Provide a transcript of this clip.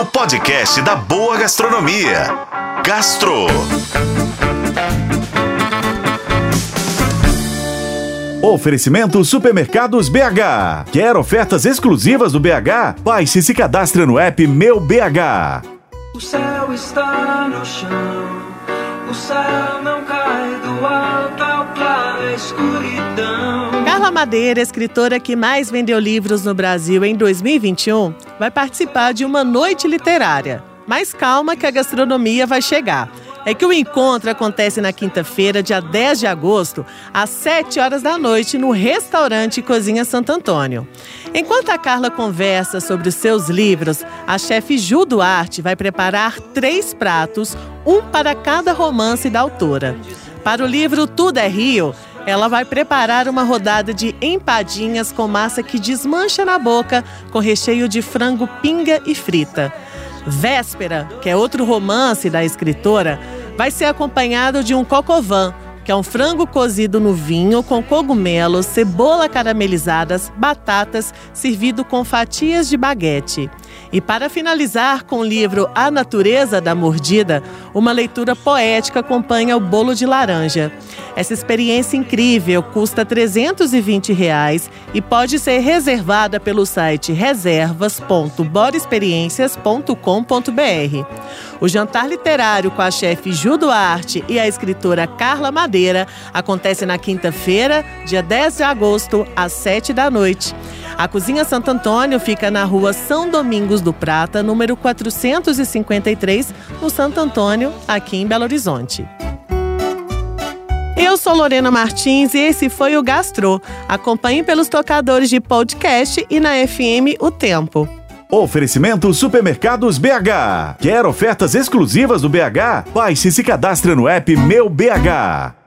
o podcast da boa gastronomia. Gastro. Oferecimento Supermercados BH. Quer ofertas exclusivas do BH? Baixe e se cadastre no app Meu BH. O céu está no chão, o céu não cai do alto, claro, é escuridão. Carla Madeira, escritora que mais vendeu livros no Brasil em 2021, vai participar de uma noite literária. Mas calma que a gastronomia vai chegar é que o encontro acontece na quinta-feira, dia 10 de agosto, às 7 horas da noite, no restaurante Cozinha Santo Antônio. Enquanto a Carla conversa sobre os seus livros, a chefe Ju Duarte vai preparar três pratos, um para cada romance da autora. Para o livro Tudo é Rio, ela vai preparar uma rodada de empadinhas com massa que desmancha na boca, com recheio de frango pinga e frita. Véspera, que é outro romance da escritora, vai ser acompanhado de um cocovan, que é um frango cozido no vinho com cogumelos, cebola caramelizadas, batatas, servido com fatias de baguete. E para finalizar com o livro A Natureza da Mordida, uma leitura poética acompanha o bolo de laranja. Essa experiência incrível custa 320 reais e pode ser reservada pelo site reservas.boraexperiências.com.br. O jantar literário com a chefe Ju Duarte e a escritora Carla Madeira acontece na quinta-feira, dia 10 de agosto, às 7 da noite. A Cozinha Santo Antônio fica na rua São Domingos do Prata, número 453, no Santo Antônio, aqui em Belo Horizonte. Eu sou Lorena Martins e esse foi o Gastro. Acompanhe pelos tocadores de podcast e na FM O Tempo. Oferecimento Supermercados BH. Quer ofertas exclusivas do BH? Baixe e se cadastre no app Meu BH.